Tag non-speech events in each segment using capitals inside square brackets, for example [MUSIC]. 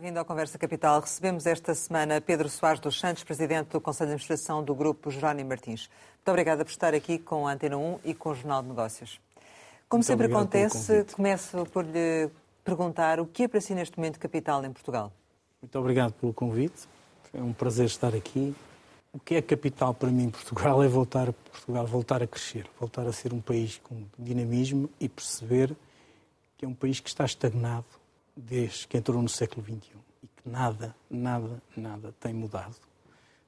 bem-vindo ao Conversa Capital. Recebemos esta semana Pedro Soares dos Santos, presidente do Conselho de Administração do Grupo Jerónimo Martins. Muito obrigada por estar aqui com a Antena 1 e com o Jornal de Negócios. Como Muito sempre acontece, começo por lhe perguntar o que é para si neste momento capital em Portugal. Muito obrigado pelo convite. É um prazer estar aqui. O que é capital para mim em Portugal é voltar Portugal voltar a crescer, voltar a ser um país com dinamismo e perceber que é um país que está estagnado desde que entrou no século XXI e que nada, nada, nada tem mudado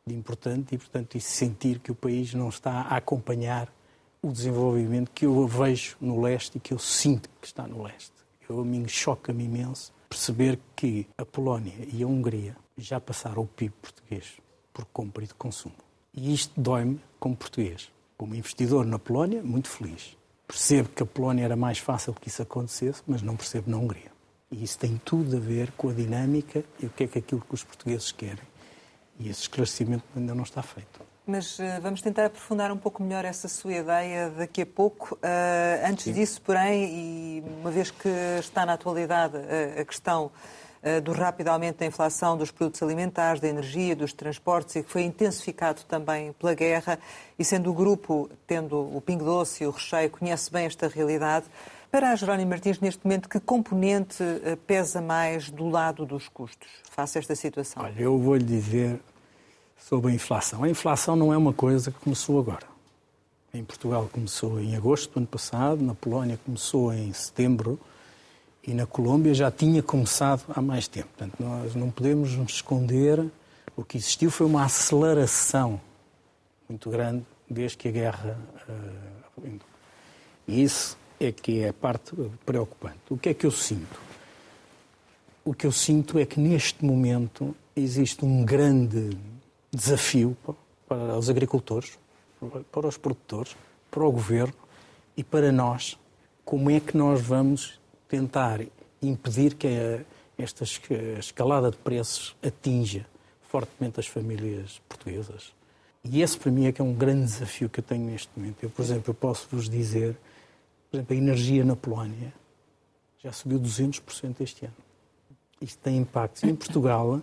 de importante e, portanto, e sentir que o país não está a acompanhar o desenvolvimento que eu vejo no leste e que eu sinto que está no leste. Eu, a mim choca-me imenso perceber que a Polónia e a Hungria já passaram o PIB português por compra e de consumo. E isto dói-me como português. Como investidor na Polónia, muito feliz. Percebo que a Polónia era mais fácil que isso acontecesse, mas não percebo na Hungria. E isso tem tudo a ver com a dinâmica e o que é que aquilo que os portugueses querem. E esse esclarecimento ainda não está feito. Mas uh, vamos tentar aprofundar um pouco melhor essa sua ideia daqui a pouco. Uh, antes Sim. disso, porém, e uma vez que está na atualidade uh, a questão do rápido aumento da inflação dos produtos alimentares, da energia, dos transportes e que foi intensificado também pela guerra, e sendo o grupo, tendo o Pingo Doce e o Recheio, conhece bem esta realidade, para a Jerónimo Martins, neste momento, que componente eh, pesa mais do lado dos custos face a esta situação? Olha, eu vou lhe dizer sobre a inflação. A inflação não é uma coisa que começou agora. Em Portugal começou em agosto do ano passado, na Polónia começou em setembro e na Colômbia já tinha começado há mais tempo. Portanto, nós não podemos nos esconder. O que existiu foi uma aceleração muito grande desde que a guerra. Uh, e isso é que é a parte preocupante. O que é que eu sinto? O que eu sinto é que neste momento existe um grande desafio para os agricultores, para os produtores, para o governo e para nós. Como é que nós vamos tentar impedir que esta escalada de preços atinja fortemente as famílias portuguesas? E esse para mim é que é um grande desafio que eu tenho neste momento. Eu, por exemplo, eu posso vos dizer por exemplo, a energia na Polónia já subiu 200% este ano. Isto tem impactos. Em Portugal,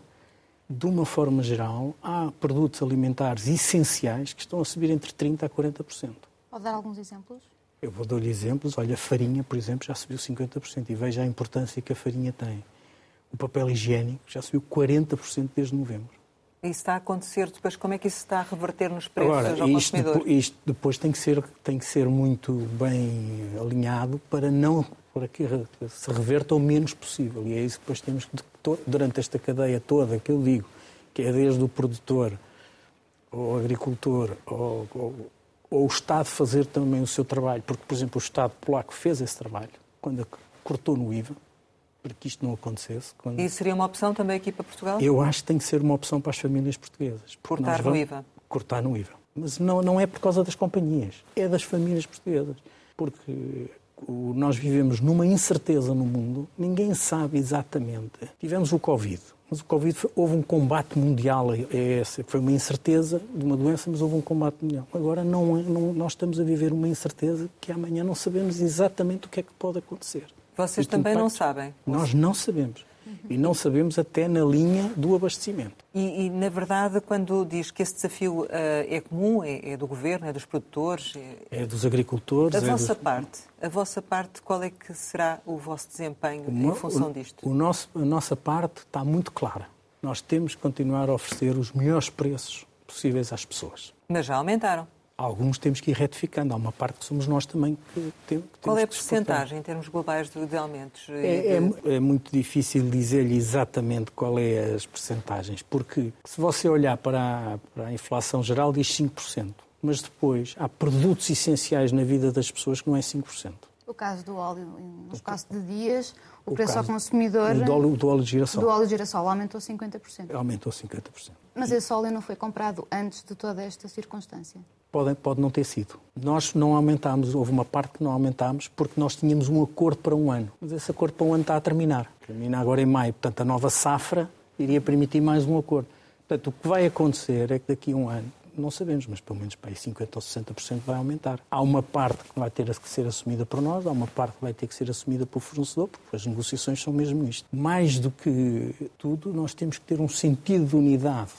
de uma forma geral, há produtos alimentares essenciais que estão a subir entre 30% a 40%. Pode dar alguns exemplos? Eu vou dar-lhe exemplos. Olha, a farinha, por exemplo, já subiu 50% e veja a importância que a farinha tem. O papel higiênico já subiu 40% desde novembro. Isso está a acontecer depois, como é que isso está a reverter nos preços Agora, ao isto consumidor? Isto depois tem que, ser, tem que ser muito bem alinhado para, não, para que se reverta o menos possível. E é isso que depois temos que, durante esta cadeia toda que eu digo, que é desde o produtor, ou agricultor, ou, ou, ou o Estado fazer também o seu trabalho, porque, por exemplo, o Estado polaco fez esse trabalho, quando cortou no IVA, para que isto não acontecesse. Quando... E seria uma opção também aqui para Portugal? Eu acho que tem que ser uma opção para as famílias portuguesas. Cortar no IVA? Cortar no IVA. Mas não, não é por causa das companhias, é das famílias portuguesas. Porque nós vivemos numa incerteza no mundo, ninguém sabe exatamente. Tivemos o Covid, mas o Covid foi, houve um combate mundial, é essa, foi uma incerteza de uma doença, mas houve um combate mundial. Agora não, não, nós estamos a viver uma incerteza que amanhã não sabemos exatamente o que é que pode acontecer. Vocês também não sabem? Nós não sabemos. E não sabemos até na linha do abastecimento. E, e na verdade, quando diz que esse desafio uh, é comum, é, é, do governo, é dos produtores, é, é dos agricultores. A é vossa dos... parte, a vossa parte, qual é que será o vosso desempenho o em função disto? O nosso, a nossa parte está muito clara. Nós temos que continuar a oferecer os melhores preços possíveis às pessoas. Mas já aumentaram. Alguns temos que ir retificando. Há uma parte que somos nós também que, temos que Qual é a percentagem em termos globais de, de aumentos? É, é, é, muito difícil dizer-lhe exatamente qual é as percentagens, porque se você olhar para a, para a inflação geral diz 5%, mas depois há produtos essenciais na vida das pessoas que não é 5%. O caso do óleo, no caso de dias, o, o preço ao consumidor... Do óleo, do óleo de girassol. Do óleo de girassol aumentou 50%. Aumentou 50%. Mas esse óleo não foi comprado antes de toda esta circunstância? Pode, pode não ter sido. Nós não aumentámos, houve uma parte que não aumentámos porque nós tínhamos um acordo para um ano. Mas esse acordo para um ano está a terminar. Termina agora em maio. Portanto, a nova safra iria permitir mais um acordo. Portanto, o que vai acontecer é que daqui a um ano não sabemos, mas pelo menos para aí 50% ou 60% vai aumentar. Há uma parte que vai ter que ser assumida por nós, há uma parte que vai ter que ser assumida pelo fornecedor, porque as negociações são mesmo isto. Mais do que tudo, nós temos que ter um sentido de unidade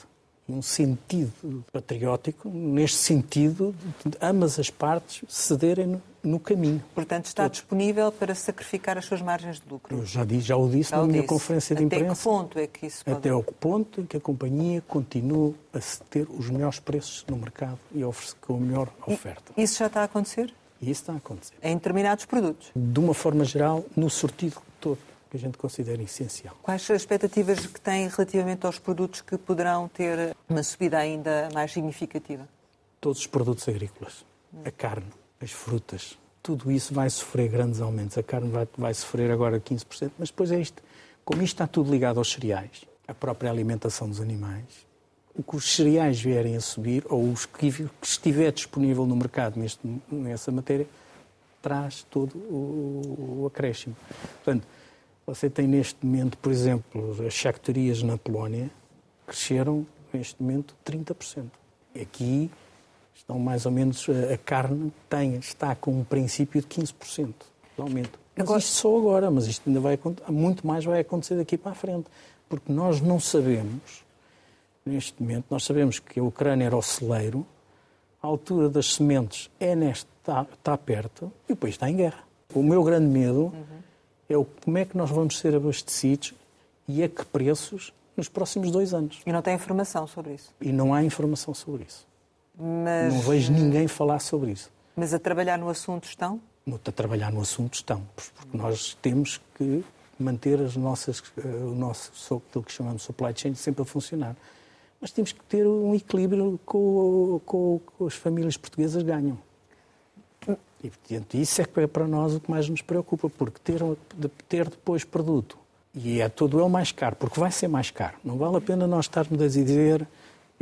um sentido patriótico, neste sentido de ambas as partes cederem no, no caminho. Portanto, está disponível para sacrificar as suas margens de lucro. Eu já, disse, já o disse já na o minha disse. conferência de Até imprensa. Até que ponto é que isso pode... Até o ponto em que a companhia continua a ter os melhores preços no mercado e com a melhor oferta. E isso já está a acontecer? Isso está a acontecer. Em determinados produtos? De uma forma geral, no sortido todo que a gente considera essencial. Quais são as expectativas que tem relativamente aos produtos que poderão ter uma subida ainda mais significativa? Todos os produtos agrícolas. A carne, as frutas, tudo isso vai sofrer grandes aumentos. A carne vai, vai sofrer agora 15%, mas depois é isto. Como isto está tudo ligado aos cereais, a própria alimentação dos animais, o que os cereais vierem a subir, ou os que, que estiver disponível no mercado neste, nessa matéria, traz todo o, o acréscimo. Portanto, você tem neste momento, por exemplo, as charcuterias na Polónia cresceram neste momento 30%. E aqui estão mais ou menos, a carne tem, está com um princípio de 15% de aumento. Mas agora... isto só agora, mas isto ainda vai muito mais vai acontecer daqui para a frente. Porque nós não sabemos, neste momento, nós sabemos que a Ucrânia era o celeiro, a altura das sementes é neste, está, está perto e o país está em guerra. O meu grande medo uhum é o como é que nós vamos ser abastecidos e a que preços nos próximos dois anos. E não tem informação sobre isso? E não há informação sobre isso. Mas... Não vejo ninguém falar sobre isso. Mas a trabalhar no assunto estão? A trabalhar no assunto estão, porque nós temos que manter as nossas, eh, o nosso, aquilo que chamamos supply chain sempre a funcionar. Mas temos que ter um equilíbrio com, com, com as famílias portuguesas ganham. E, portanto, isso é que é para nós o que mais nos preocupa, porque ter, ter depois produto, e é todo ele mais caro, porque vai ser mais caro. Não vale a pena nós estarmos a dizer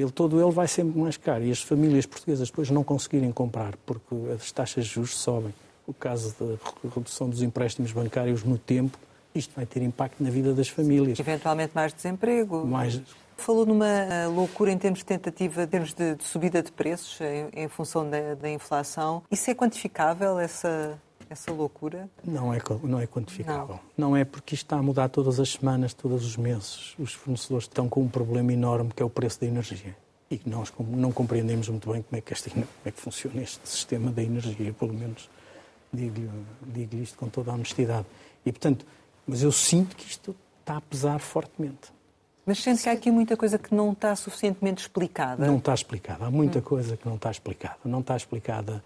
ele todo ele vai ser mais caro. E as famílias portuguesas depois não conseguirem comprar, porque as taxas de juros sobem. O caso da redução dos empréstimos bancários no tempo, isto vai ter impacto na vida das famílias. Eventualmente mais desemprego. Mais Falou numa eh, loucura em termos de tentativa, em termos de, de subida de preços em, em função da, da, inflação. Isso é quantificável, essa, essa loucura? Não é, não é quantificável. Não. não é porque isto está a mudar todas as semanas, todos os meses. Os fornecedores estão com um problema enorme que é o preço da energia. E nós não compreendemos muito bem como é que, este, como é que funciona este sistema da energia, pelo menos digo-lhe digo isto com toda a honestidade. E, portanto, mas eu sinto que isto está a pesar fortemente. Mas sente que há aqui muita coisa que não está suficientemente explicada? Não está explicada. Há muita hum. coisa que não está explicada. Não está explicada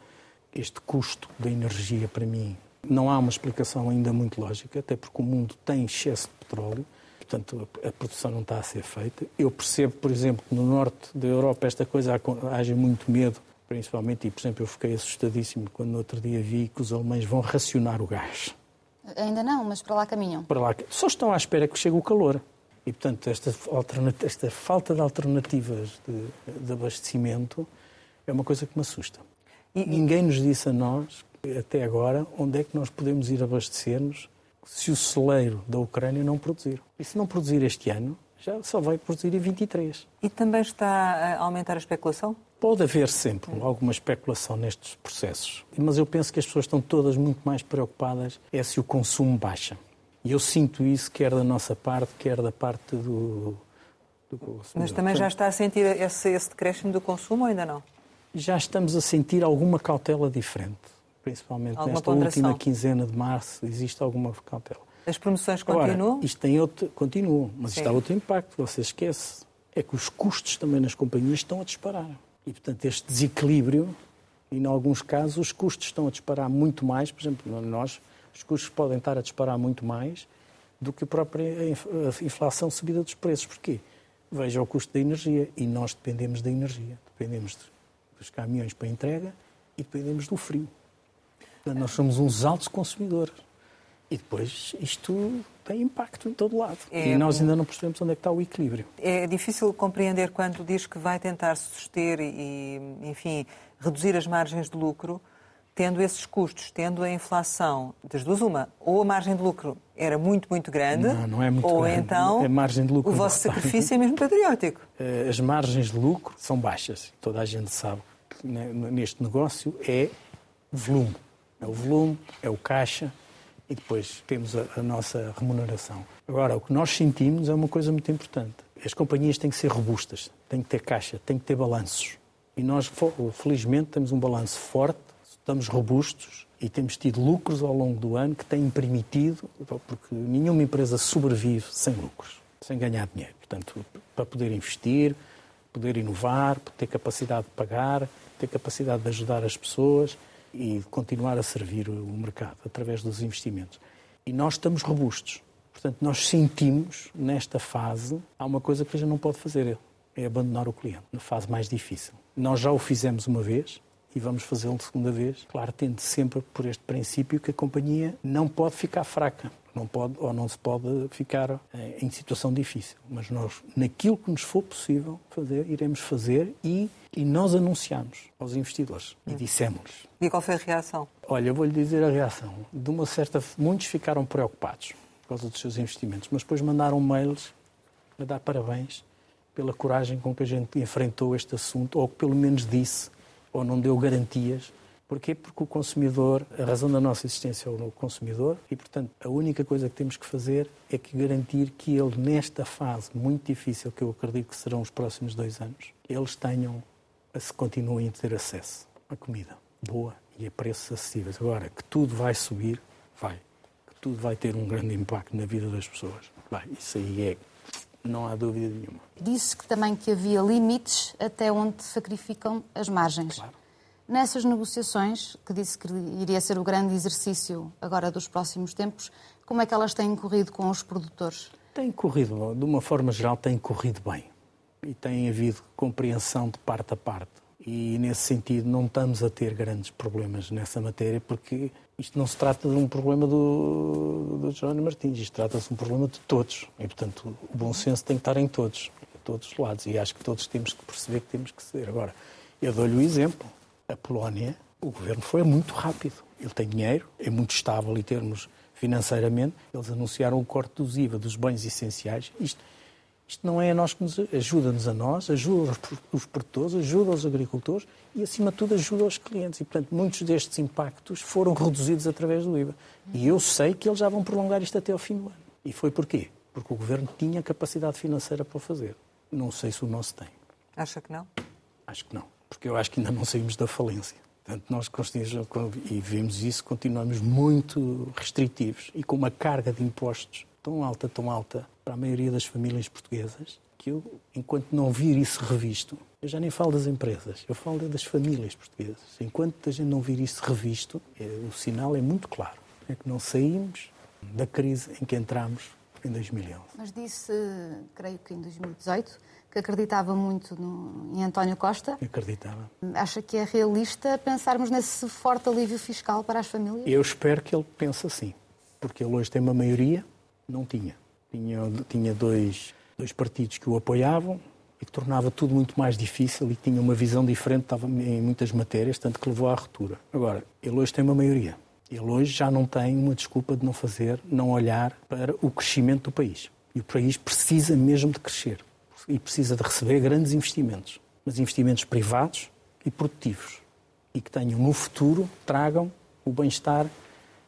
este custo da energia para mim. Não há uma explicação ainda muito lógica, até porque o mundo tem excesso de petróleo, portanto a produção não está a ser feita. Eu percebo, por exemplo, que no norte da Europa esta coisa haja muito medo, principalmente, e por exemplo eu fiquei assustadíssimo quando no outro dia vi que os alemães vão racionar o gás. Ainda não, mas para lá caminham. Para lá, só estão à espera que chegue o calor. E, portanto, esta, esta falta de alternativas de, de, abastecimento é uma coisa que me assusta. E, Ninguém nos disse a nós, até agora, onde é que nós podemos ir abastecer-nos se o celeiro da Ucrânia não produzir. E se não produzir este ano, já só vai produzir em 23. E também está a aumentar a especulação? Pode haver sempre alguma especulação nestes processos, mas eu penso que as pessoas estão todas muito mais preocupadas é se o consumo baixa. E eu sinto isso quer da nossa parte, quer da parte do, do Mas também já está a sentir esse, esse decréscimo do consumo ou ainda não? Já estamos a sentir alguma cautela diferente, principalmente alguma nesta ponderação. última quinzena de março, existe alguma cautela. As promoções continuam? Agora, isto tem outro, continuam, mas Sim. está outro impacto, você esquece. É que os custos também nas companhias estão a disparar. E, portanto, este desequilíbrio, e em alguns casos os custos estão a disparar muito mais, por exemplo, nós os custos podem estar a disparar muito mais do que a própria inflação subida dos preços. Porquê? Veja o custo da energia e nós dependemos da energia. Dependemos dos caminhões para entrega e dependemos do frio. Nós somos uns altos consumidores. E depois isto tem impacto em todo lado. É, e nós ainda não percebemos onde é que está o equilíbrio. É difícil compreender quando diz que vai tentar suster e, enfim, reduzir as margens de lucro tendo esses custos, tendo a inflação, das duas uma, ou a margem de lucro era muito, muito grande, não, não é muito ou grande. então a margem de lucro o vosso sacrifício é mesmo patriótico. Eh, as margens de lucro são baixas. Toda a gente sabe que neste negócio é volume. É o volume, é o caixa e depois temos a, a nossa remuneração. Agora, o que nós sentimos é uma coisa muito importante. As companhias têm que ser robustas, têm que ter caixa, têm que ter balanços. E nós, felizmente, temos um balanço forte, estamos robustos e temos tido lucros ao longo do ano que têm permitido, porque nenhuma empresa sobrevive sem lucros, sem ganhar dinheiro. Portanto, para poder investir, poder inovar, ter capacidade de pagar, ter capacidade de ajudar as pessoas e continuar a servir o mercado através dos investimentos. E nós estamos robustos. Portanto, nós sentimos nesta fase há uma coisa que a gente não pode fazer, é abandonar o cliente na fase mais difícil. Nós já o fizemos uma vez e vamos fazê-lo de segunda vez, claro, tendo sempre por este princípio que a companhia não pode ficar fraca, não pode ou não se pode ficar eh, em situação difícil. Mas nós, naquilo que nos for possível fazer, iremos fazer e, e nós anunciamos aos investidores e dissemos. E qual foi a reação? Olha, vou-lhe dizer a reação. De uma certa, muitos ficaram preocupados por causa dos seus investimentos, mas depois mandaram mails a dar parabéns pela coragem com que a gente enfrentou este assunto, ou que pelo menos disse, ou não deu garantias. Porquê? Porque o consumidor, a razão da nossa existência é o consumidor e, portanto, a única coisa que temos que fazer é que garantir que ele, nesta fase muito difícil, que eu acredito que serão os próximos dois anos, eles tenham, se continuem a ter acesso à comida boa e a preços acessíveis. Agora, que tudo vai subir, vai. Que tudo vai ter um grande impacto na vida das pessoas. Vai, isso aí é não há dúvida nenhuma. Disse que também que havia limites até onde sacrificam as margens. Claro. Nessas negociações, que disse que iria ser o grande exercício agora dos próximos tempos, como é que elas têm corrido com os produtores? Tem corrido, de uma forma geral, tem corrido bem. E tem havido compreensão de parte a parte. E, nesse sentido, não estamos a ter grandes problemas nessa matéria, porque isto não se trata de um problema do, do Jerónimo Martins, isto trata-se de um problema de todos. E, portanto, o bom senso tem que estar em todos, em todos os lados. E acho que todos temos que perceber que temos que ceder. Agora, eu dou-lhe o um exemplo. A Polónia, o governo foi muito rápido. Ele tem dinheiro, é muito estável em termos financeiramente. Eles anunciaram o corte dos IVA dos bens essenciais. Isto, isto não é a nós que nos ajuda-nos a nós, ajuda os produtores, ajuda os agricultores e, acima de tudo, ajuda os clientes. E, portanto, muitos destes impactos foram reduzidos através do IVA. E eu sei que eles já vão prolongar isto até ao fim do ano. E foi porquê? Porque o Governo tinha capacidade financeira para o fazer. Não sei se o nosso tem. Acha que não? Acho que não. Porque eu acho que ainda não saímos da falência. Portanto, nós e vemos isso, continuamos muito restritivos e com uma carga de impostos tão alta, tão alta, para a maioria das famílias portuguesas, que eu, enquanto não vir isso revisto, eu já nem falo das empresas, eu falo das famílias portuguesas. Enquanto a gente não vir isso revisto, é, o sinal é muito claro. É que não saímos da crise em que entramos em 2011. Mas disse, creio que em 2018, que acreditava muito no, em António Costa. Acreditava. Acha que é realista pensarmos nesse forte alívio fiscal para as famílias? Eu espero que ele pense assim, porque ele hoje tem uma maioria, não tinha. Tinha, tinha dois, dois partidos que o apoiavam e que tornava tudo muito mais difícil e tinha uma visão diferente, estava em muitas matérias, tanto que levou à ruptura. Agora, ele hoje tem uma maioria. Ele hoje já não tem uma desculpa de não fazer, não olhar para o crescimento do país. E o país precisa mesmo de crescer e precisa de receber grandes investimentos, mas investimentos privados e produtivos e que tenham no futuro, tragam o bem-estar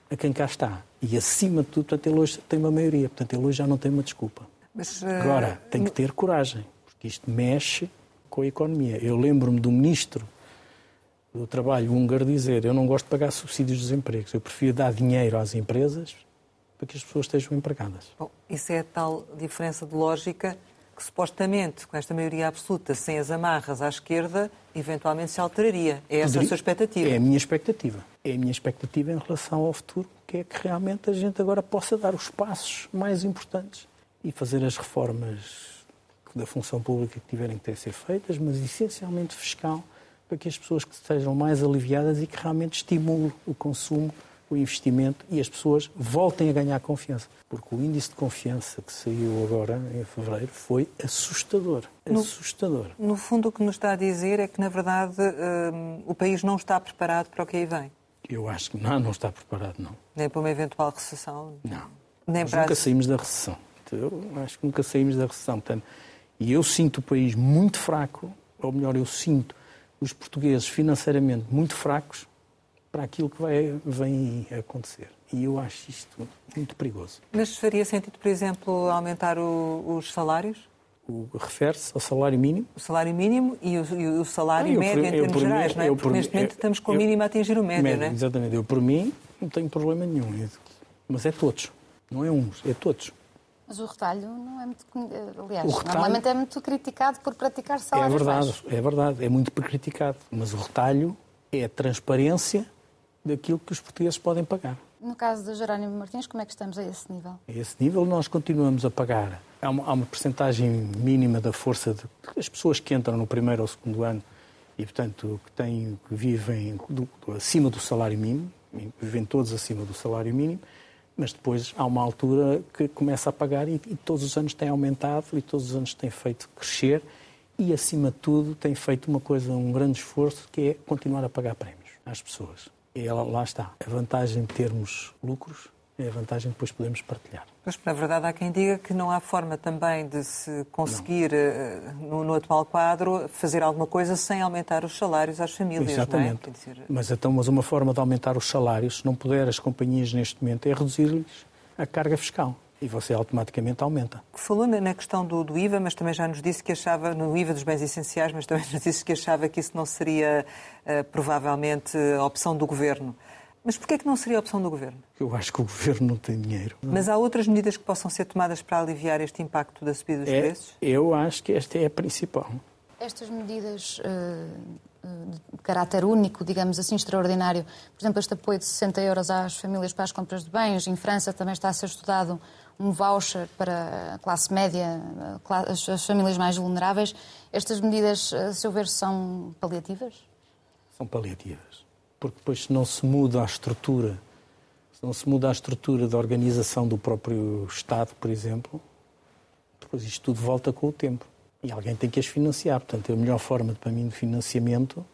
a quem cá está. E acima de tudo, portanto, ele hoje tem uma maioria, portanto, ele hoje já não tem uma desculpa. Mas, uh... Agora, tem que ter coragem, porque isto mexe com a economia. Eu lembro-me do ministro do Trabalho húngaro dizer: Eu não gosto de pagar subsídios dos empregos, eu prefiro dar dinheiro às empresas para que as pessoas estejam empregadas. Bom, isso é a tal diferença de lógica que supostamente, com esta maioria absoluta, sem as amarras à esquerda, eventualmente se alteraria. É essa a sua expectativa? É a minha expectativa. É a minha expectativa em relação ao futuro, que é que realmente a gente agora possa dar os passos mais importantes e fazer as reformas da função pública que tiverem que ter ser feitas, mas essencialmente fiscal, para que as pessoas que estejam mais aliviadas e que realmente estimulem o consumo o investimento e as pessoas voltem a ganhar confiança. Porque o índice de confiança que saiu agora em fevereiro foi assustador. No, assustador. No fundo, o que nos está a dizer é que, na verdade, um, o país não está preparado para o que aí vem. Eu acho que não, não está preparado, não. Nem para uma eventual recessão? Não. Nem Nós para nunca saímos da recessão. Eu acho que nunca saímos da recessão. Portanto, e eu sinto o país muito fraco, ou melhor, eu sinto os portugueses financeiramente muito fracos para aquilo que vai, vem acontecer. E eu acho isto muito perigoso. Mas faria sentido, por exemplo, aumentar o- os salários? O refere-se ao salário mínimo. O salário mínimo e o, e o salário Ah, eu médio por- em eu termos por mim- gerais, não é? eu Porque por mim- neste momento eu- estamos com o eu- mínimo a atingir o médio, Médio, não é? Exatamente. Eu, por mim, não tenho problema nenhum. Eu- Mas é todos. Não é uns, é todos. Mas o retalho não é muito. Aliás, retalho- normalmente é muito criticado por praticar É salários verdade, baixos. é verdade. É muito criticado. Mas o retalho é a transparência daquilo que os portugueses podem pagar. No caso de Jerónimo Martins, como é que estamos a esse nível? A esse nível nós continuamos a pagar. Há uma, uma percentagem mínima da força de, das pessoas que entram no primeiro ou segundo ano e, portanto, que, têm, que vivem do- acima do salário mínimo, vivem todos acima do salário mínimo, mas depois há uma altura que começa a pagar e, e todos os anos tem aumentado e todos os anos tem feito crescer e, acima de tudo, tem feito uma coisa, um grande esforço, que é continuar a pagar prémios às pessoas. E ela, lá está. A vantagem de termos lucros é a vantagem que depois podemos partilhar. Mas, na verdade, há quem diga que não há forma também de se conseguir, eh, no, no atual quadro, fazer alguma coisa sem aumentar os salários às famílias, Exatamente. não é? Dizer, Mas, então, mas uma forma de aumentar os salários, se não puder as companhias neste momento, é reduzir-lhes a carga fiscal. E você automaticamente aumenta. Falou na questão do, do IVA, mas também já nos disse que achava, no IVA dos bens essenciais, mas também [LAUGHS] nos disse que achava que isso não seria eh, provavelmente a opção do governo. Mas porquê é que não seria a opção do governo? Eu acho que o governo não tem dinheiro. Mas há outras medidas que possam ser tomadas para aliviar este impacto da subida dos É, preços? eu acho que esta é a principal. Estas medidas eh, eh, de caráter único, digamos assim, extraordinário, por exemplo, este apoio de 60 euros às famílias para as compras de bens, em França também está a ser estudado um voucher para a classe média, as, as famílias mais vulneráveis. Estas medidas, a seu ver, são paliativas? São paliativas. Porque depois, se não se muda a estrutura, se não se muda a estrutura da organização do próprio Estado, por exemplo, depois isto tudo volta com o tempo. E alguém tem que as financiar. Portanto, a melhor forma, para mim, de financiamento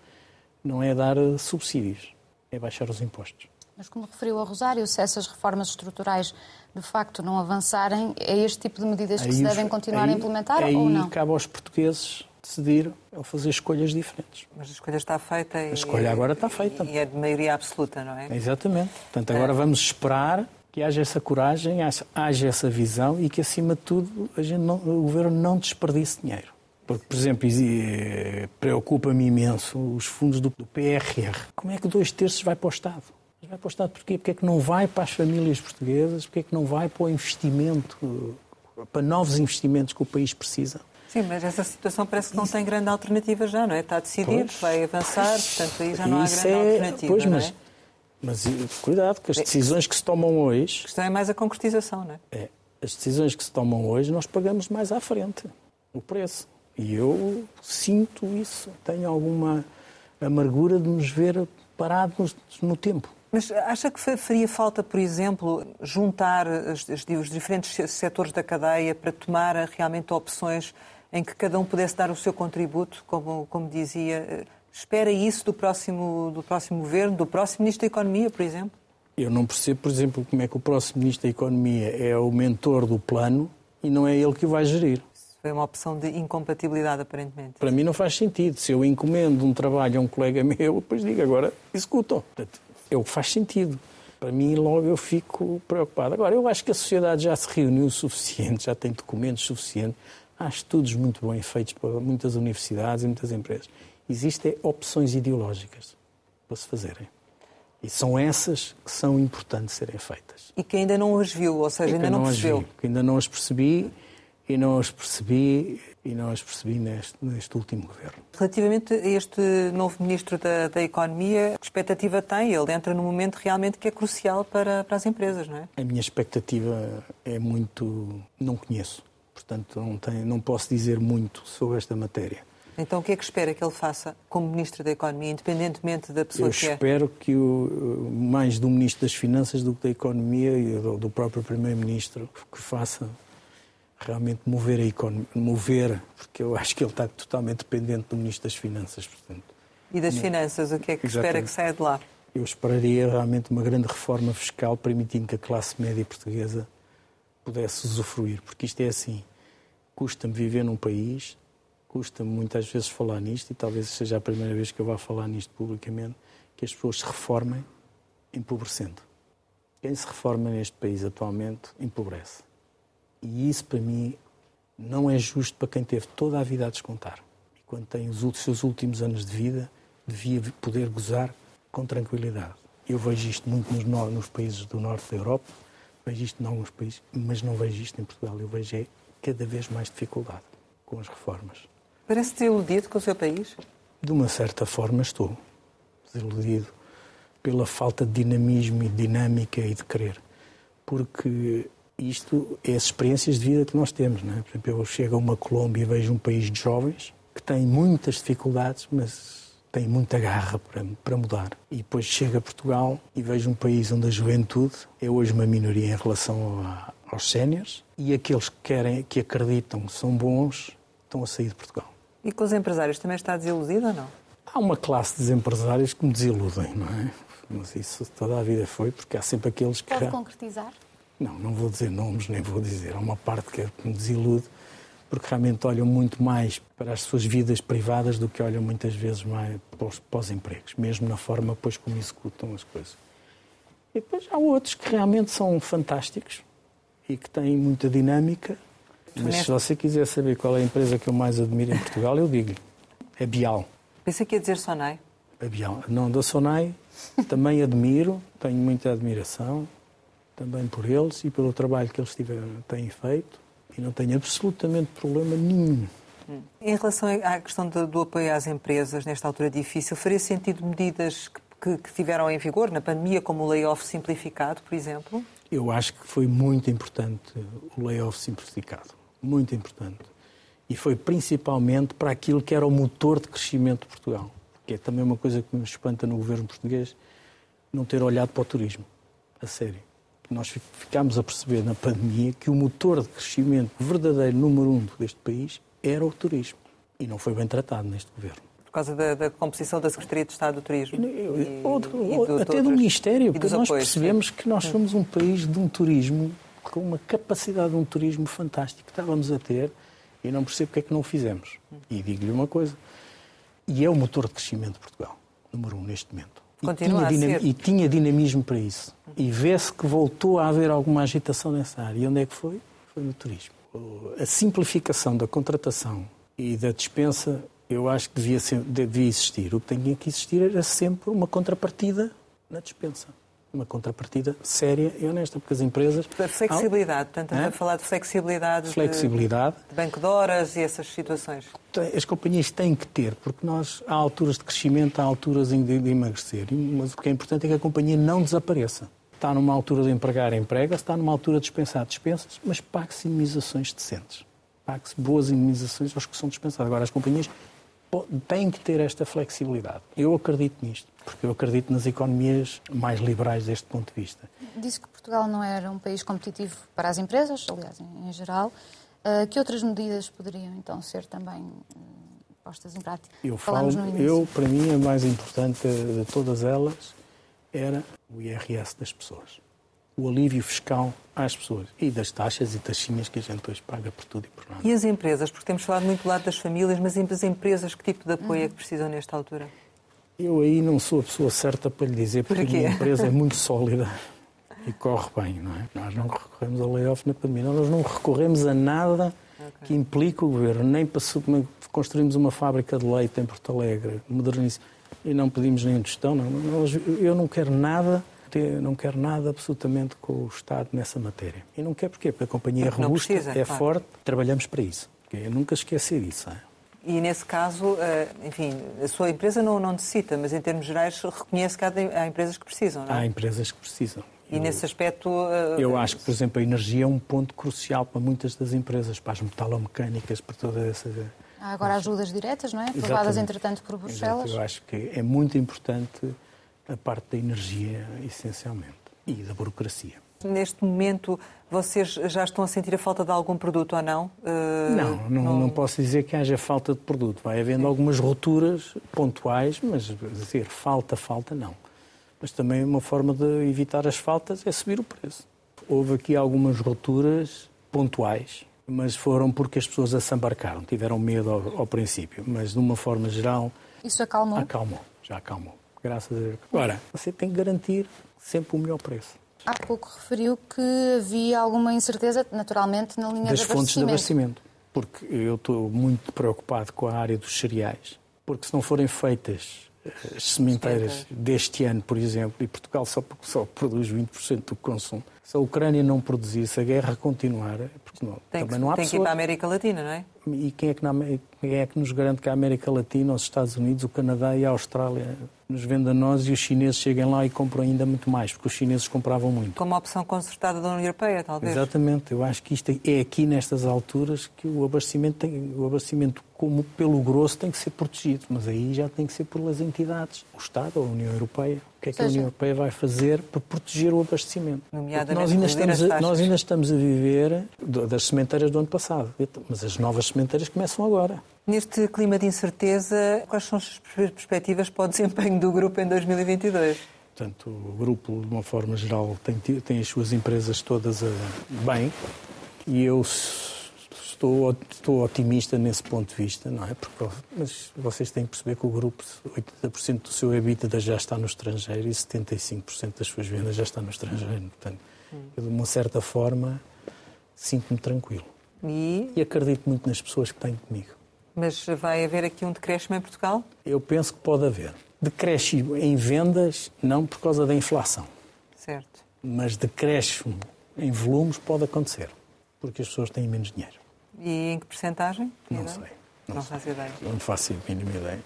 não é dar eh, subsídios, é baixar os impostos. Mas como referiu a Rosário, se essas reformas estruturais de facto não avançarem, é este tipo de medidas que Aí se os- devem continuar aí- a implementar aí ou não? cabe aos portugueses decidir ou fazer escolhas diferentes. Mas a escolha está feita e, A escolha agora está feita. e é de maioria absoluta, não é? Exatamente. Portanto, agora vamos esperar que haja essa coragem, haja- essa visão e que, acima de tudo, a gente não- o governo não desperdice dinheiro. Porque, por exemplo, eh, preocupa-me imenso os fundos do, do PRR. Como é que dois terços vai para o Estado? Mas Vai para o Estado porquê? Porque é que não vai para as famílias portuguesas? Porque é que não vai para o investimento, para novos investimentos que o país precisa? Sim, mas essa situação parece que não tem grande alternativa já, não é? Está decidido, Pois. vai avançar, portanto aí já não há Isso grande é- alternativa, Pois, não mas, é? mas cuidado, que as decisões que se tomam hoje A questão é mais a concretização, não é? É, as decisões que se tomam hoje nós pagamos mais à frente o preço. E eu sinto isso, tenho alguma amargura de nos ver parados no tempo. Mas acha que fa- faria falta, por exemplo, juntar os diferentes se- setores da cadeia para tomar realmente opções em que cada um pudesse dar o seu contributo, como, como dizia? Eh, Espera isso do próximo, do próximo governo, do próximo Ministro da Economia, por exemplo? Eu não percebo, por exemplo, como é que o próximo Ministro da Economia é o mentor do plano e não é ele que o vai gerir. Foi uma opção de incompatibilidade, aparentemente. Para mim não faz sentido. Se eu encomendo um trabalho a um colega [LAUGHS] meu, depois digo agora executam. Portanto, é o que faz sentido. Para mim, logo eu fico preocupado. Agora, eu acho que a sociedade já se reuniu o suficiente, já tem documentos suficientes, há estudos muito bem feitos para muitas universidades e muitas empresas. Existem opções ideológicas para se fazerem. E são essas que são importantes serem feitas. E que ainda não as viu, ou seja, ainda não as percebeu. vi, que ainda não as percebi e não as percebi e não as percebi neste, neste último governo. Relativamente a este novo Ministro da, da Economia, que expectativa tem? Ele entra num momento realmente que é crucial para, para as empresas, não é? A minha expectativa é muito. não conheço. Portanto, não, tenho, não posso dizer muito sobre esta matéria. Então o que é que espera que ele faça como Ministro da Economia, independentemente da pessoa Eu que é? espero que o, mais do Ministro das Finanças do que da Economia e do, próprio Primeiro-Ministro que faça realmente mover a economia, mover, porque eu acho que ele está totalmente dependente do Ministro das Finanças, portanto. E das finanças, o que é que espera Exatamente. que saia de lá? eu esperaria realmente uma grande reforma fiscal permitindo que a classe média portuguesa pudesse usufruir, porque isto é assim, custa-me viver num país, custa-me muitas vezes falar nisto, e talvez seja a primeira vez que eu vá falar nisto publicamente, que as pessoas se reformem empobrecendo. Quem se reforma neste país atualmente empobrece. E isso, para mim, não é justo para quem teve toda a vida a descontar. E quando tem os seus últimos anos de vida, devia poder gozar com tranquilidade. Eu vejo isto muito nos, nos países do norte da Europa, vejo isto em alguns países, mas não vejo isto em Portugal. Eu vejo é cada vez mais dificuldade com as reformas. Parece desiludido com o seu país? De uma certa forma estou desiludido pela falta de dinamismo e dinâmica e de querer. Porque isto é as experiências de vida que nós temos. Não é? Por exemplo, eu chego a uma Colômbia e vejo um país de jovens que tem muitas dificuldades, mas tem muita garra para, para mudar. E depois chego a Portugal e vejo um país onde a juventude é hoje uma minoria em relação a, aos séniores e aqueles que querem, que acreditam são bons, estão a sair de Portugal. E com os empresários também está desiludido ou não? Há uma classe de empresários que me desiludem, não é? Mas isso toda a vida foi, porque há sempre aqueles que. Pode concretizar? Não, não vou dizer nomes, nem vou dizer. Há uma parte que me desilude, porque realmente olham muito mais para as suas vidas privadas do que olham muitas vezes mais para os, para os empregos, mesmo na forma depois como executam as coisas. E depois há outros que realmente são fantásticos e que têm muita dinâmica. Mas se você quiser saber qual é a empresa que eu mais admiro em Portugal, eu digo-lhe. É Bial. Pensei que ia dizer Sonai. A Bial. Não, da Sonai também admiro, tenho muita admiração também por eles e pelo trabalho que eles tiveram, têm feito e não tenho absolutamente problema nenhum. Hum. Em relação à questão do, do apoio às empresas, nesta altura difícil, faria sentido medidas que, que, que tiveram em vigor na pandemia, como o layoff simplificado, por exemplo? Eu acho que foi muito importante o layoff simplificado. Muito importante. E foi principalmente para aquilo que era o motor de crescimento de Portugal. Que é também uma coisa que me espanta no governo português, não ter olhado para o turismo. A sério nós ficámos a perceber na pandemia que o motor de crescimento verdadeiro número um deste país era o turismo. E não foi bem tratado neste governo. Por causa da, da composição da Secretaria de Estado do Turismo? E, Outro, e do, até do Ministério, porque nós apoios, percebemos sim. que nós somos um país de um turismo com uma capacidade de um turismo fantástico que estávamos a ter e não percebo porque é que não o fizemos. E digo-lhe uma coisa, e é o motor de crescimento de Portugal, número um neste momento. Continua e, tinha a ser. e tinha dinamismo para isso. E vê-se que voltou a haver alguma agitação nessa área. E onde é que foi? Foi no turismo. A simplificação da contratação e da dispensa, eu acho que devia, ser, devia existir. O que tinha que existir era sempre uma contrapartida na dispensa uma contrapartida séria e honesta, porque as empresas... A flexibilidade, portanto, a falar de flexibilidade, flexibilidade de, de, banco de horas e essas situações. As companhias têm que ter, porque nós há alturas de crescimento, há alturas de, de emagrecer, mas o que é importante é que a companhia não desapareça. Está numa altura de empregar, emprega, está numa altura de dispensar, dispensas, mas pague-se indemnizações decentes. Pague-se boas indemnizações aos que são dispensados. Agora, as companhias têm que ter esta flexibilidade. Eu acredito nisto, porque eu acredito nas economias mais liberais deste ponto de vista. Disse que Portugal não era um país competitivo para as empresas, aliás, em, geral. Uh, que outras medidas poderiam então ser também uh, postas em prática? Eu falo, eu para mim a mais importante de todas elas era o IRS das pessoas o alívio fiscal às pessoas e das taxas e taxinhas que a gente hoje paga por tudo e por nada. E as empresas? Porque temos falado muito do lado das famílias, mas as empresas, que tipo de apoio é que precisam nesta altura? Eu aí não sou a pessoa certa para lhe dizer, porque a minha empresa é muito [LAUGHS] sólida e corre bem, não é? Nós não recorremos ao layoff na pandemia, nós não recorremos a nada okay. que implique o governo, nem para construímos uma fábrica de leite em Porto Alegre, moderniz e não pedimos nem gestão, não. Eu não quero nada ter, não quer nada absolutamente com o Estado nessa matéria. E não quer porquê? Porque a companhia é robusta, precisa, é claro. forte, trabalhamos para isso. Eu nunca esqueci disso. É? E nesse caso, eh, enfim, a sua empresa não, não necessita, mas em termos gerais reconhece que há empresas que precisam, não é? Há empresas que precisam. E eu, nesse aspecto. Uh, eu acho que, por exemplo, a energia é um ponto crucial para muitas das empresas, para as metalomecânicas, para toda essa. Há agora ajudas diretas, não é? Aprovadas, entretanto, por Bruxelas. Exato. Eu acho que é muito importante a parte da energia, essencialmente, e da burocracia. Neste momento, vocês já estão a sentir a falta de algum produto ou não? Uh, não, não, não, não, posso dizer que haja falta de produto. Vai havendo Sim. algumas rupturas pontuais, mas dizer falta, falta, não. Mas também uma forma de evitar as faltas é subir o preço. Houve aqui algumas rupturas pontuais, mas foram porque as pessoas assambarcaram, tiveram medo ao, ao princípio, mas de uma forma geral. Isso acalmou? Acalmou, já acalmou. Graças a Deus. Agora, você tem que garantir sempre o melhor preço. Há pouco referiu que havia alguma incerteza, naturalmente, na linha das de fontes de abastecimento. Porque eu estou muito preocupado com a área dos cereais. Porque se não forem feitas eh, as sementeiras deste ano, por exemplo, e Portugal só, só produz 20% do consumo, se a Ucrânia não produzir, se a guerra continuar, é porque não, Tem, também que, não há tem que ir pessoas. para a América Latina, não é? E quem é, que na, quem é que nos garante que a América Latina, os Estados Unidos, o Canadá e a Austrália nos vendem a nós e os chineses cheguem lá e compram ainda muito mais, porque os chineses compravam muito. Como a opção concertada da União Europeia, talvez. Exatamente, eu acho que isto é aqui nestas alturas que o abastecimento, tem, o abastecimento como pelo grosso tem que ser protegido, mas aí já tem que ser pelas entidades, o Estado ou a União Europeia. O que é que a Seja- União Europeia vai fazer para proteger o abastecimento? Nomeadamente nós ainda, estamos a, nós ainda estamos a viver das sementeiras do ano passado, mas as novas sementeiras começam agora. Neste clima de incerteza, quais são as perspectivas para o desempenho do grupo em 2022? Portanto, o grupo, de uma forma geral, tem, tem as suas empresas todas eh, bem e eu estou, estou otimista nesse ponto de vista, não é? Porque, mas vocês têm que perceber que o grupo, 80% do seu EBITDA já está no estrangeiro e 75% das suas vendas já está no estrangeiro. Portanto, eu, de uma certa forma, sinto-me tranquilo. E, E acredito muito nas pessoas que têm comigo. mas vai haver aqui um decréscimo em Portugal? Eu penso que pode haver. Decréscimo em vendas, não por causa da inflação. Certo. mas decréscimo em volumes pode acontecer, porque as pessoas têm menos dinheiro. E em que percentagem? Não sei. Não, Não sei. faço ideia. Não faço a mínima ideia.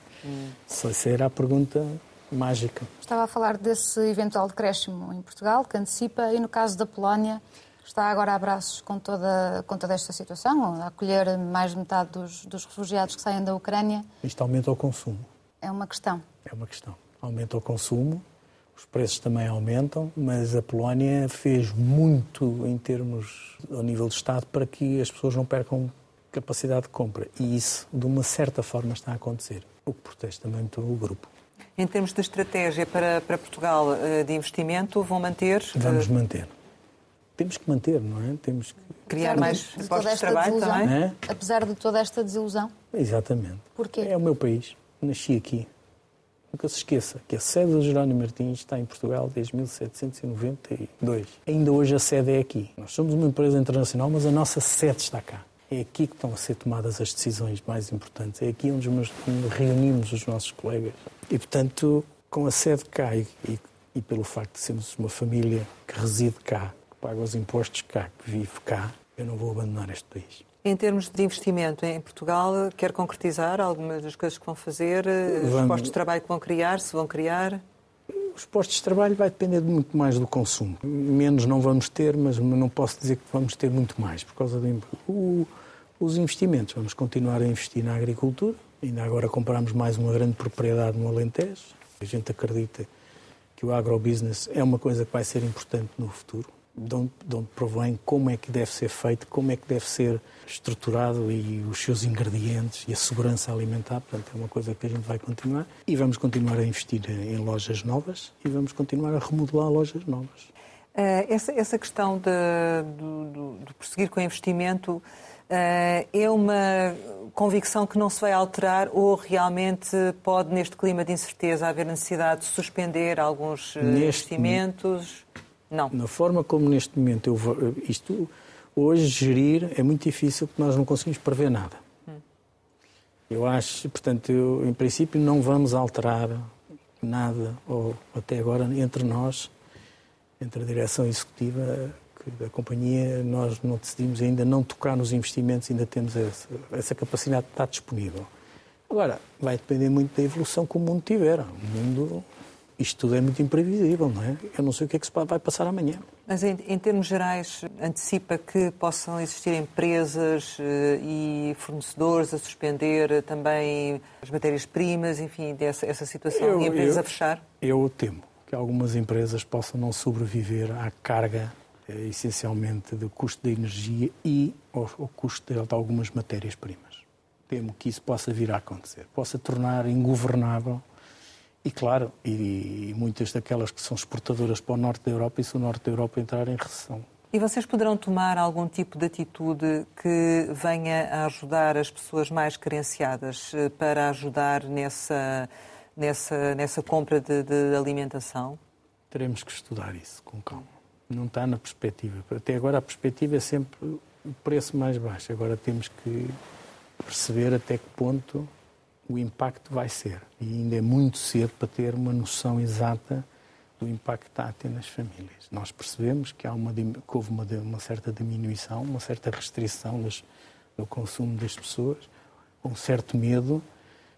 Só Essa era a pergunta mágica. Estava a falar desse eventual decréscimo em Portugal, que antecipa, e no caso da Polónia, está agora a braços com toda, com toda esta situação, a acolher mais de metade dos, dos refugiados que saem da Ucrânia. Isto aumenta o consumo. É uma questão. É uma questão. Aumenta o consumo, os preços também aumentam, mas a Polónia fez muito em termos ao nível do Estado para que as pessoas não percam capacidade de compra. E isso, de uma certa forma, está a acontecer. O que protege também muito o grupo. Em termos de estratégia para, para Portugal eh, de investimento, vão manter, eh, Vamos manter. Temos que manter, não é? Temos que. criar Apesar mais de- postos de esta trabalho desilusão, também? É? Apesar de toda esta desilusão, Exatamente. Porquê? É o meu país. Nasci aqui. Nunca se esqueça que a sede do Jerónimo Martins está em Portugal desde 1792. Ainda hoje a sede é aqui. Nós somos uma empresa internacional, mas a nossa sede está cá. É aqui que estão a ser tomadas as decisões mais importantes. É aqui onde nos- reunimos os nossos colegas. E, portanto, com a sede cá e, e- e pelo facto de sermos uma família que reside cá, paga os impostos cá, que vive cá, eu não vou abandonar este país. Em termos de investimento em Portugal, quer concretizar algumas das coisas que vão fazer, eh, os Vamos. postos de trabalho que vão criar, se vão criar? Os postos de trabalho vai depender de muito mais do consumo. Menos não vamos ter, mas não posso dizer que vamos ter muito mais por causa do o- os investimentos. Vamos continuar a investir na agricultura. Ainda agora compramos mais uma grande propriedade no Alentejo. A gente acredita que o agrobusiness é uma coisa que vai ser importante no futuro. De onde, de onde provém como é que deve ser feito, como é que deve ser estruturado e os seus ingredientes e a segurança alimentar. Portanto, é uma coisa que a gente vai continuar. E vamos continuar a investir em lojas novas e vamos continuar a remodelar lojas novas. Eh, Essa, essa questão de, do- do prosseguir com o investimento eh, é uma convicção que não se vai alterar ou realmente pode, neste clima de incerteza, haver necessidade de suspender alguns eh, Neste investimentos? Não. Na forma como neste momento eu vou- isto hoje gerir é muito difícil porque nós não conseguimos prever nada. Eu acho, portanto, eu, em princípio não vamos alterar nada ou até agora entre nós, entre a direção executiva da companhia, nós não decidimos ainda não tocar nos investimentos, ainda temos essa, essa capacidade de estar disponível. Agora, vai depender muito da evolução que o mundo tiver. O mundo, isto tudo é muito imprevisível, não é? Eu não sei o que é que vai passar amanhã. Mas em, em termos gerais, antecipa que possam existir empresas eh, e fornecedores a suspender também as matérias-primas, enfim, dessa essa situação, Eu- e empresas eu- a fechar? Eu temo que algumas empresas possam não sobreviver à carga, eh, essencialmente, do custo da energia e ao, ao custo de, de algumas matérias-primas. Temo que isso possa vir a acontecer, possa tornar ingovernável E claro, e, e muitas daquelas que são exportadoras para o norte da Europa, e se o norte da Europa entrar em recessão. E vocês poderão tomar algum tipo de atitude que venha a ajudar as pessoas mais carenciadas eh, para ajudar nessa, nessa, nessa compra de, de alimentação? Teremos que estudar isso com calma. Não está na perspectiva. Até agora a perspectiva é sempre o preço mais baixo. Agora temos que perceber até que ponto o impacto vai ser. E ainda é muito cedo para ter uma noção exata do impacto que está a ter nas famílias. Nós percebemos que, há uma, que houve uma, uma, certa diminuição, uma certa restrição das, do consumo das pessoas, um certo medo,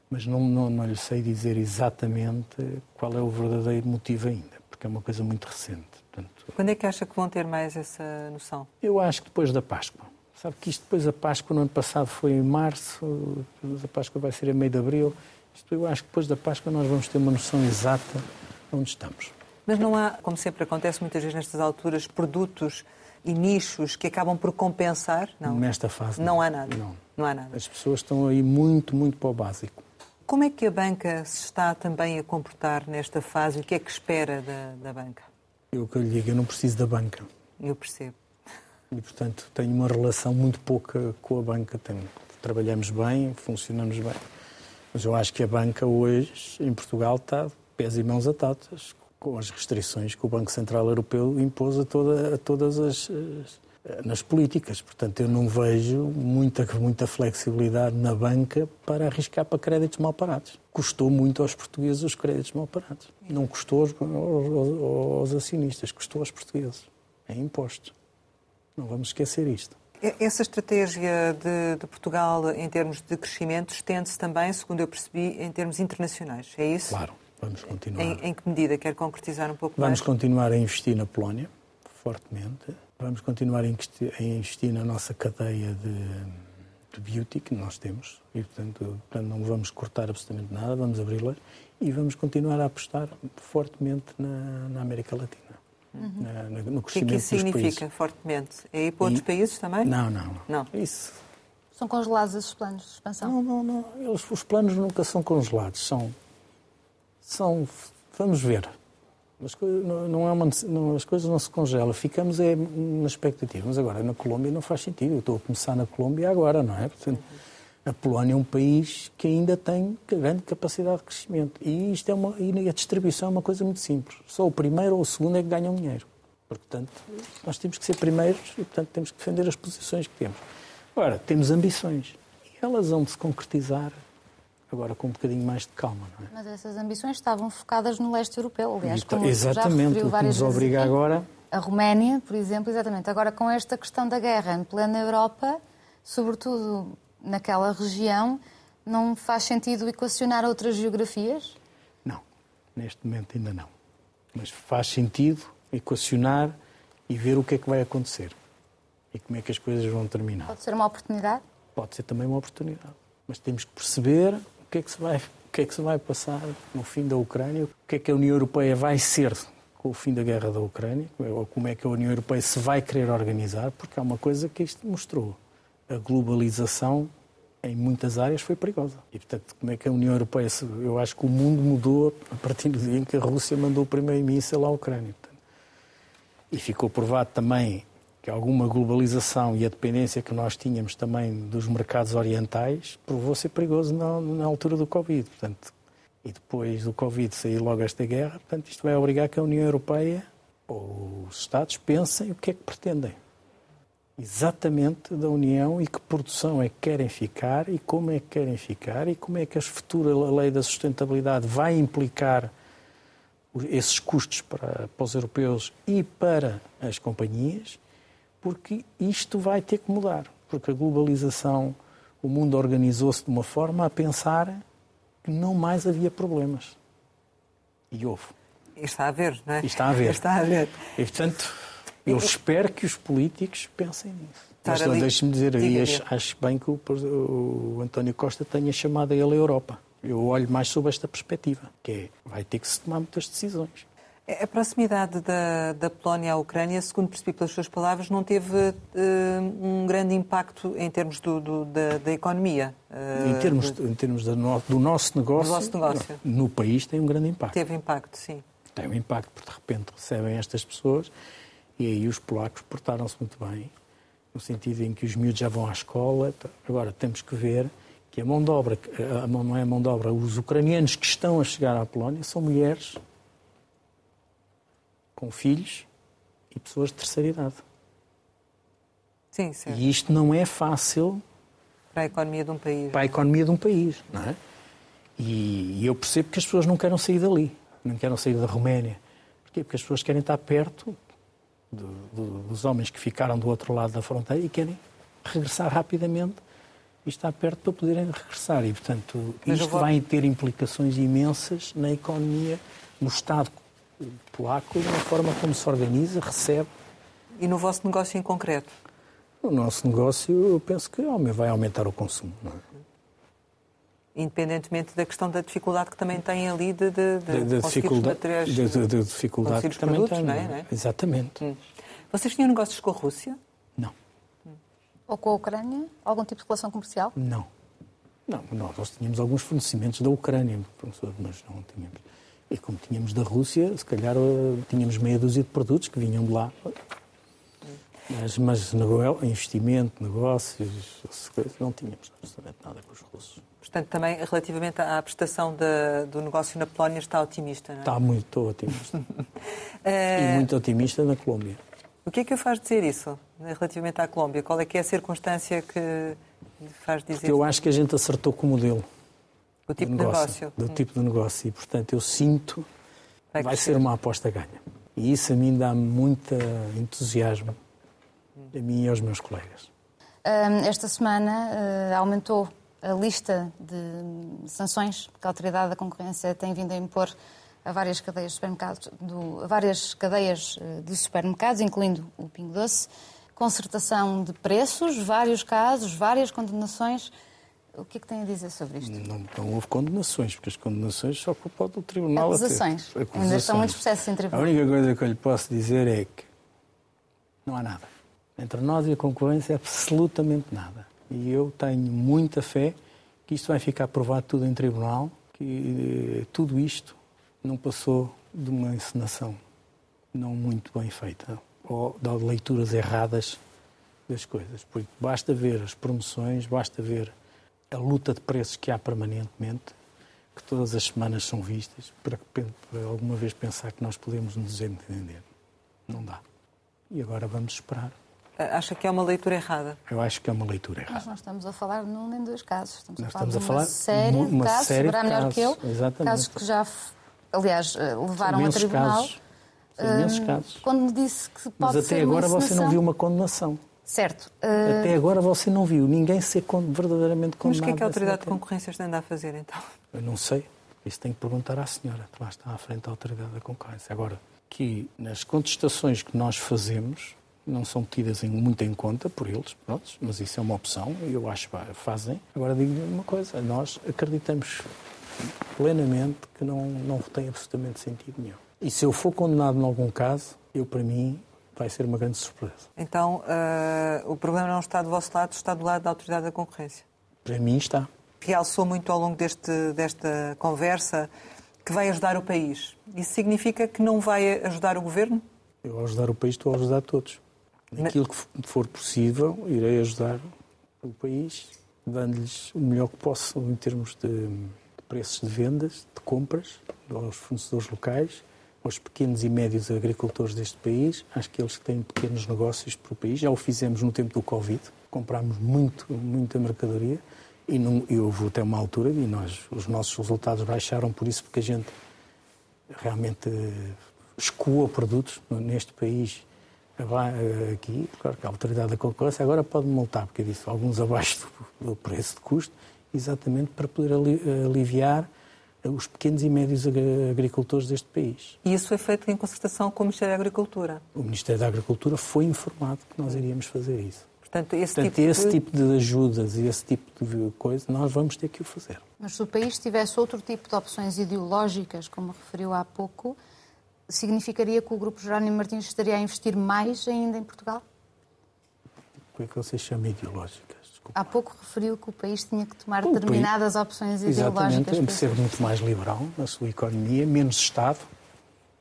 mas não, não, não lhe sei dizer exatamente qual é o verdadeiro motivo ainda, porque é uma coisa muito recente. Portanto, Quando é que acha que vão ter mais essa noção? Eu acho que depois da Páscoa. Sabe que isto depois da Páscoa, no ano passado foi em março, depois a Páscoa vai ser em meio de abril. Isto eu acho que depois da Páscoa nós vamos ter uma noção exata de onde estamos. Mas não há, como sempre acontece muitas vezes nestas alturas, produtos e nichos que acabam por compensar? Não. Nesta fase. Não, não há nada. Não. não há nada. As pessoas estão aí muito, muito para o básico. Como é que a banca se está também a comportar nesta fase? O que é que espera da, da banca? Eu que lhe digo, eu não preciso da banca. Eu percebo. E, portanto, tenho uma relação muito pouca com a banca. Trabalhamos bem, funcionamos bem. Mas eu acho que a banca hoje, em Portugal, está pés e mãos atadas com as restrições que o Banco Central Europeu impôs a, toda, a todas as, as, nas políticas. Portanto, eu não vejo muita, muita flexibilidade na banca para arriscar para créditos mal parados. Custou muito aos portugueses os créditos mal parados. Não custou aos, aos, aos acionistas, custou aos portugueses. É imposto. Não vamos esquecer isto. Essa estratégia de, de, Portugal em termos de crescimento estende-se também, segundo eu percebi, em termos internacionais. É isso? Claro. Vamos continuar. Em, em, que medida? Quer concretizar um pouco Vamos mais? Vamos continuar a investir na Polónia, fortemente. Vamos continuar a investir, a investir na nossa cadeia de, beauty que nós temos. E, portanto, portanto, não vamos cortar absolutamente nada, vamos abri-la. E vamos continuar a apostar fortemente na, na América Latina. Uhum. Na, no crescimento o que é que isso significa, países. fortemente? É ir para outros e... países também? Não, não. não. Isso... São congelados esses planos de expansão? Não, não, não. Eles, os planos nunca são congelados. São são. Vamos ver. As coisas não, é uma, não, as coisas não se congelam, ficamos é na expectativa. Mas agora, na Colômbia não faz sentido. Eu estou a começar na Colômbia agora, não é? Portanto, a Polónia é um país que ainda tem grande capacidade de crescimento. E, isto é uma, e a distribuição é uma coisa muito simples. Só o primeiro ou o segundo é que ganham dinheiro. Portanto, nós temos que ser primeiros e, portanto, temos que defender as posições que temos. Agora, temos ambições. E elas vão se concretizar agora com um bocadinho mais de calma. Não é? Mas essas ambições estavam focadas no leste europeu, aliás, como Exatamente, já o que nos obriga aqui, agora... A Roménia, por exemplo, exatamente. Agora, com esta questão da guerra em plena Europa, sobretudo naquela região, não faz sentido equacionar outras geografias? Não, neste momento ainda não. Mas faz sentido equacionar e ver o que é que vai acontecer e como é que as coisas vão terminar. Pode ser uma oportunidade? Pode ser também uma oportunidade. Mas temos que perceber o que é que se vai, o que é que se vai passar no fim da Ucrânia, o que é que a União Europeia vai ser com o fim da guerra da Ucrânia, ou como é que a União Europeia se vai querer organizar, porque há uma coisa que isto mostrou. A globalização em muitas áreas foi perigosa. E, portanto, como é que a União Europeia... Eu acho que o mundo mudou a partir do dia em que a Rússia mandou o primeiro míssil à Ucrânia. Portanto, e ficou provado também que alguma globalização e a dependência que nós tínhamos também dos mercados orientais provou ser perigoso na, na altura do Covid. Portanto, e depois do Covid sair logo esta guerra, portanto, isto vai obrigar que a União Europeia ou os Estados pensem o que é que pretendem. Exatamente da União e que produção é que querem ficar e como é que querem ficar e como é que a futura lei da sustentabilidade vai implicar esses custos para, para os europeus e para as companhias porque isto vai ter que mudar, porque a globalização, o mundo organizou-se de uma forma a pensar que não mais havia problemas. E houve. E está a ver, não é? E está a ver. Está a ver. E, portanto, eu espero que os políticos pensem nisso. Mas deixe-me dizer, e acho, acho, bem que o, o, António Costa tenha chamado a ele a Europa. Eu olho mais sobre esta perspectiva, que é, vai ter que se tomar muitas decisões. A proximidade da, da Polónia à Ucrânia, segundo percebi pelas suas palavras, não teve uh, um grande impacto em termos do, do, da, da, economia. Uh, em termos, de, em termos do, do, nosso negócio, do nosso negócio, no país tem um grande impacto. Teve impacto, sim. Tem um impacto, porque de repente recebem estas pessoas e aí os polacos portaram-se muito bem, no sentido em que os miúdos já vão à escola. Agora temos que ver que a mão de obra, a mão, não é a mão de obra, os ucranianos que estão a chegar à Polónia são mulheres com filhos e pessoas de terceira idade. Sim, certo. E isto não é fácil para a economia de um país. Para a economia de um país, não é? E, eu percebo que as pessoas não querem sair dali, não querem sair da Roménia. Porquê? Porque as pessoas querem estar perto do, do, dos homens que ficaram do outro lado da fronteira e querem regressar rapidamente e estar perto para poderem regressar. E, portanto, isto vou... vai ter implicações imensas na economia, no Estado polaco, na forma como se organiza, recebe. E no vosso negócio em concreto? O nosso negócio, eu penso que vai aumentar o consumo. É? Independentemente da questão da dificuldade que também tem ali de, de, de, de dificuldade, materiais, de, de, de dificuldade que também produtos, tem. Não é? Não é? Exatamente. Hum. Vocês tinham negócios com a Rússia? Não. Ou com a Ucrânia? Algum tipo de relação comercial? Não. Não, nós tínhamos alguns fornecimentos da Ucrânia, mas não tínhamos. E como tínhamos da Rússia, se calhar eh, tínhamos meia dúzia de produtos que vinham de lá. Mas, mas investimento, negócios, não tínhamos absolutamente nada com os russos. Portanto, também relativamente à prestação de, do negócio na Polónia está otimista, não é? Está muito otimista. [LAUGHS] e muito otimista na Colômbia. O que é que o faz dizer isso, relativamente à Colômbia? Qual é que é a circunstância que faz dizer Porque eu acho que a gente acertou com o modelo. O tipo de negócio. negócio. Do hum. tipo de negócio. E, portanto, eu sinto vai, vai ser uma aposta ganha. E isso a mim dá muito entusiasmo, a mim e aos meus colegas. Esta semana eh, aumentou a lista de sanções que a Autoridade da Concorrência tem vindo a impor a várias cadeias de supermercados, do, a várias cadeias eh, de supermercados, incluindo o Pingo Doce, concertação de preços, vários casos, várias condenações. O que é que tem a dizer sobre isto? Não, não houve condenações, porque as condenações só pode o Tribunal Acusações. Acusações. Ainda estão muitos processos em tribunal. A única coisa que eu lhe posso dizer é que não há nada. Entre nós e a concorrência, absolutamente nada. E eu tenho muita fé que isto vai ficar provado tudo em tribunal, que eh, tudo isto não passou de uma encenação não muito bem feita ou de leituras erradas das coisas. Porque basta ver as promoções, basta ver a luta de preços que há permanentemente, que todas as semanas são vistas, para, para alguma vez pensar que nós podemos nos entender. Não dá. E agora vamos esperar. Acha que é uma leitura errada? Eu acho que é uma leitura errada. Nós não estamos a falar num nem dois casos. Estamos Nós a falar estamos de uma a falar série de casos, série de melhor casos, que eu. Exatamente. Casos que já, aliás, eh, levaram a tribunal. Casos. Imensos casos. Quando disse que pode Mas até agora você não viu uma condenação. Certo. Uh... Até agora você não viu ninguém ser verdadeiramente condenado. Mas o que é que a Autoridade de Concorrência está a fazer, então? Eu não sei. Isso tem que perguntar à senhora, que lá está à frente da Autoridade da Concorrência. Agora, que nas contestações que nós fazemos, não são tidas em, muito em conta por eles, pronto, mas isso é uma opção eu acho que fazem. Agora digo-lhe uma coisa, nós acreditamos plenamente que não, não tem absolutamente sentido nenhum. E se eu for condenado em algum caso, eu para mim vai ser uma grande surpresa. Então uh, o problema não está do vosso lado, está do lado da Autoridade da Concorrência? Para mim está. Realçou muito ao longo deste, desta conversa que vai ajudar o país. Isso significa que não vai ajudar o governo? Eu, ao ajudar o país, estou a ajudar todos. Naquilo que for possível, irei ajudar o país, dando-lhes o melhor que posso em termos de, preços de vendas, de compras aos fornecedores locais, aos pequenos e médios agricultores deste país, àqueles que têm pequenos negócios para o país. Já o fizemos no tempo do Covid, comprámos muito, muita mercadoria e, não, houve até uma altura e nós, os nossos resultados baixaram por isso, porque a gente realmente escoa produtos neste país eh, aqui, claro que a autoridade da concorrência agora pode multar, porque disse alguns [LAUGHS] abaixo do, preço de custo, exatamente para poder aliviar os pequenos e médios agricultores deste país. E isso foi feito em concertação com o Ministério da Agricultura? O Ministério da Agricultura foi informado que nós iríamos fazer isso. Portanto, esse, Portanto, tipo, esse de... tipo de ajudas e esse tipo de coisa, nós vamos ter que o fazer. Mas se o país tivesse outro tipo de opções ideológicas, como referiu há pouco, significaria que o Grupo Jerónimo Martins estaria a investir mais ainda em Portugal? O que é que você chama ideológicas? Há pouco referiu que o país tinha que tomar o determinadas país, opções ideológicas. Exatamente, tem de ser muito mais liberal na sua economia, menos Estado,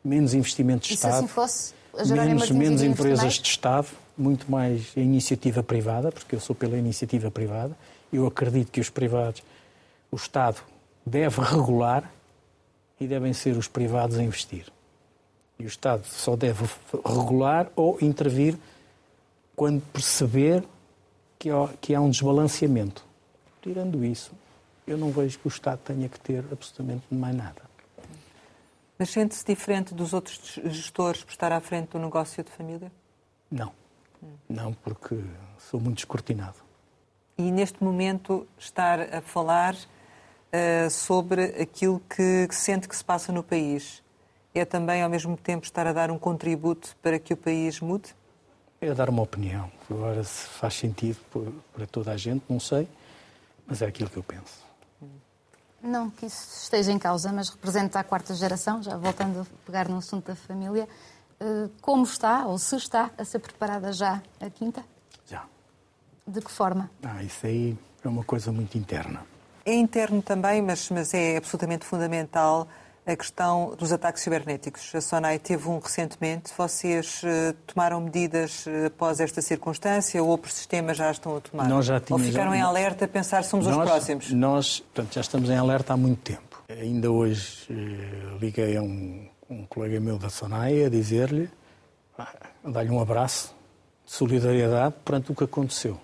menos investimentos de e Estado. Se assim fosse, menos, menos empresas de Estado, muito mais a iniciativa privada, porque eu sou pela iniciativa privada. Eu acredito que os privados, o Estado deve regular e devem ser os privados a investir. E o Estado só deve regular ou intervir quando perceber que há, um desbalanceamento. Tirando isso, eu não vejo que o Estado tenha que ter absolutamente mais nada. Mas sente-se diferente dos outros gestores por estar à frente do negócio de família? Não. Não, porque sou muito descortinado. E neste momento estar a falar uh, sobre aquilo que, que sente que se passa no país é também, ao mesmo tempo, estar a dar um contributo para que o país mude? É dar uma opinião. Agora, se faz sentido para toda a gente, não sei, mas é aquilo que eu penso. Não que isso esteja em causa, mas representa a quarta geração, já voltando a pegar no assunto da família. Eh, como está, ou se está, a ser preparada já a quinta? Já. De que forma? Ah, isso aí é uma coisa muito interna. É interno também, mas, mas é absolutamente fundamental a questão dos ataques cibernéticos. A Sonai teve um recentemente. Vocês uh, tomaram medidas uh, após esta circunstância ou outros sistemas já estão a tomar? Nós já tínhamos, ou ficaram já, em alerta a pensar somos nós, os próximos? Nós portanto, já estamos em alerta há muito tempo. Ainda hoje uh, liguei a um, um, colega meu da Sonai a dizer-lhe, a dar-lhe um abraço de solidariedade perante o que aconteceu.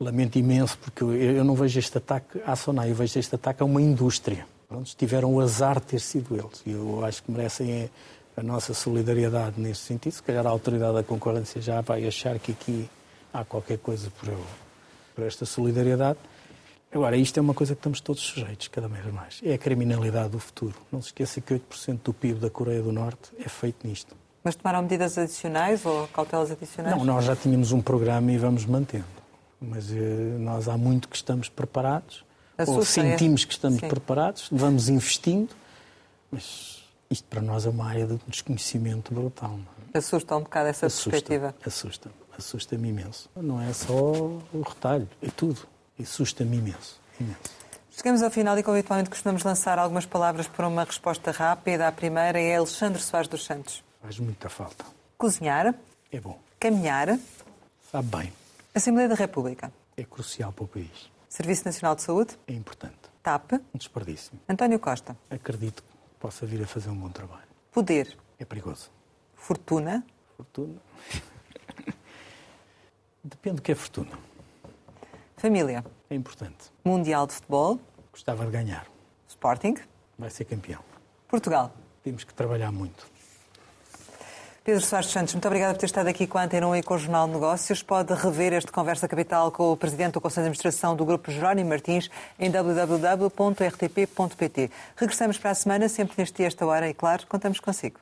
Lamento imenso porque eu, eu não vejo este ataque à Sonai, eu vejo este ataque a uma indústria pronto, tiveram o azar de ter sido eles. E eu acho que merecem a nossa solidariedade nesse sentido. Se calhar a autoridade da concorrência já vai achar que aqui há qualquer coisa por, eu, por esta solidariedade. Agora, isto é uma coisa que estamos todos sujeitos, cada vez mais. É a criminalidade do futuro. Não se esqueça que 8% do PIB da Coreia do Norte é feito nisto. Mas tomaram medidas adicionais ou cautelas adicionais? Não, nós já tínhamos um programa e vamos mantendo. Mas eh, nós há muito que estamos preparados ou sentimos que estamos Sim. preparados, vamos investindo, mas isto para nós é uma área de desconhecimento brutal. É? Assusta um bocado essa assusta, perspectiva? Assusta, assusta-me imenso. Não é só o retalho, é tudo. Assusta-me imenso, imenso. Chegamos ao final e, como habitualmente, costumamos lançar algumas palavras para uma resposta rápida. A primeira é Alexandre Soares dos Santos. Faz muita falta. Cozinhar. É bom. Caminhar. Sabe bem. Assembleia da República. É crucial para o país. Serviço Nacional de Saúde? É importante. TAP? Um desperdício. António Costa? Acredito que possa vir a fazer um bom trabalho. Poder? É perigoso. Fortuna? Fortuna? [LAUGHS] Depende do que é fortuna. Família? É importante. Mundial de Futebol? Gostava de ganhar. Sporting? Vai ser campeão. Portugal? Temos que trabalhar muito. Pedro Soares Santos, muito obrigada por ter estado aqui com a Antena 1 e com o Jornal de Negócios. Pode rever este Conversa Capital com o Presidente do Conselho de Administração do Grupo Jerónimo Martins em www.rtp.pt. Regressamos para a semana, sempre neste dia, esta hora, e claro, contamos consigo.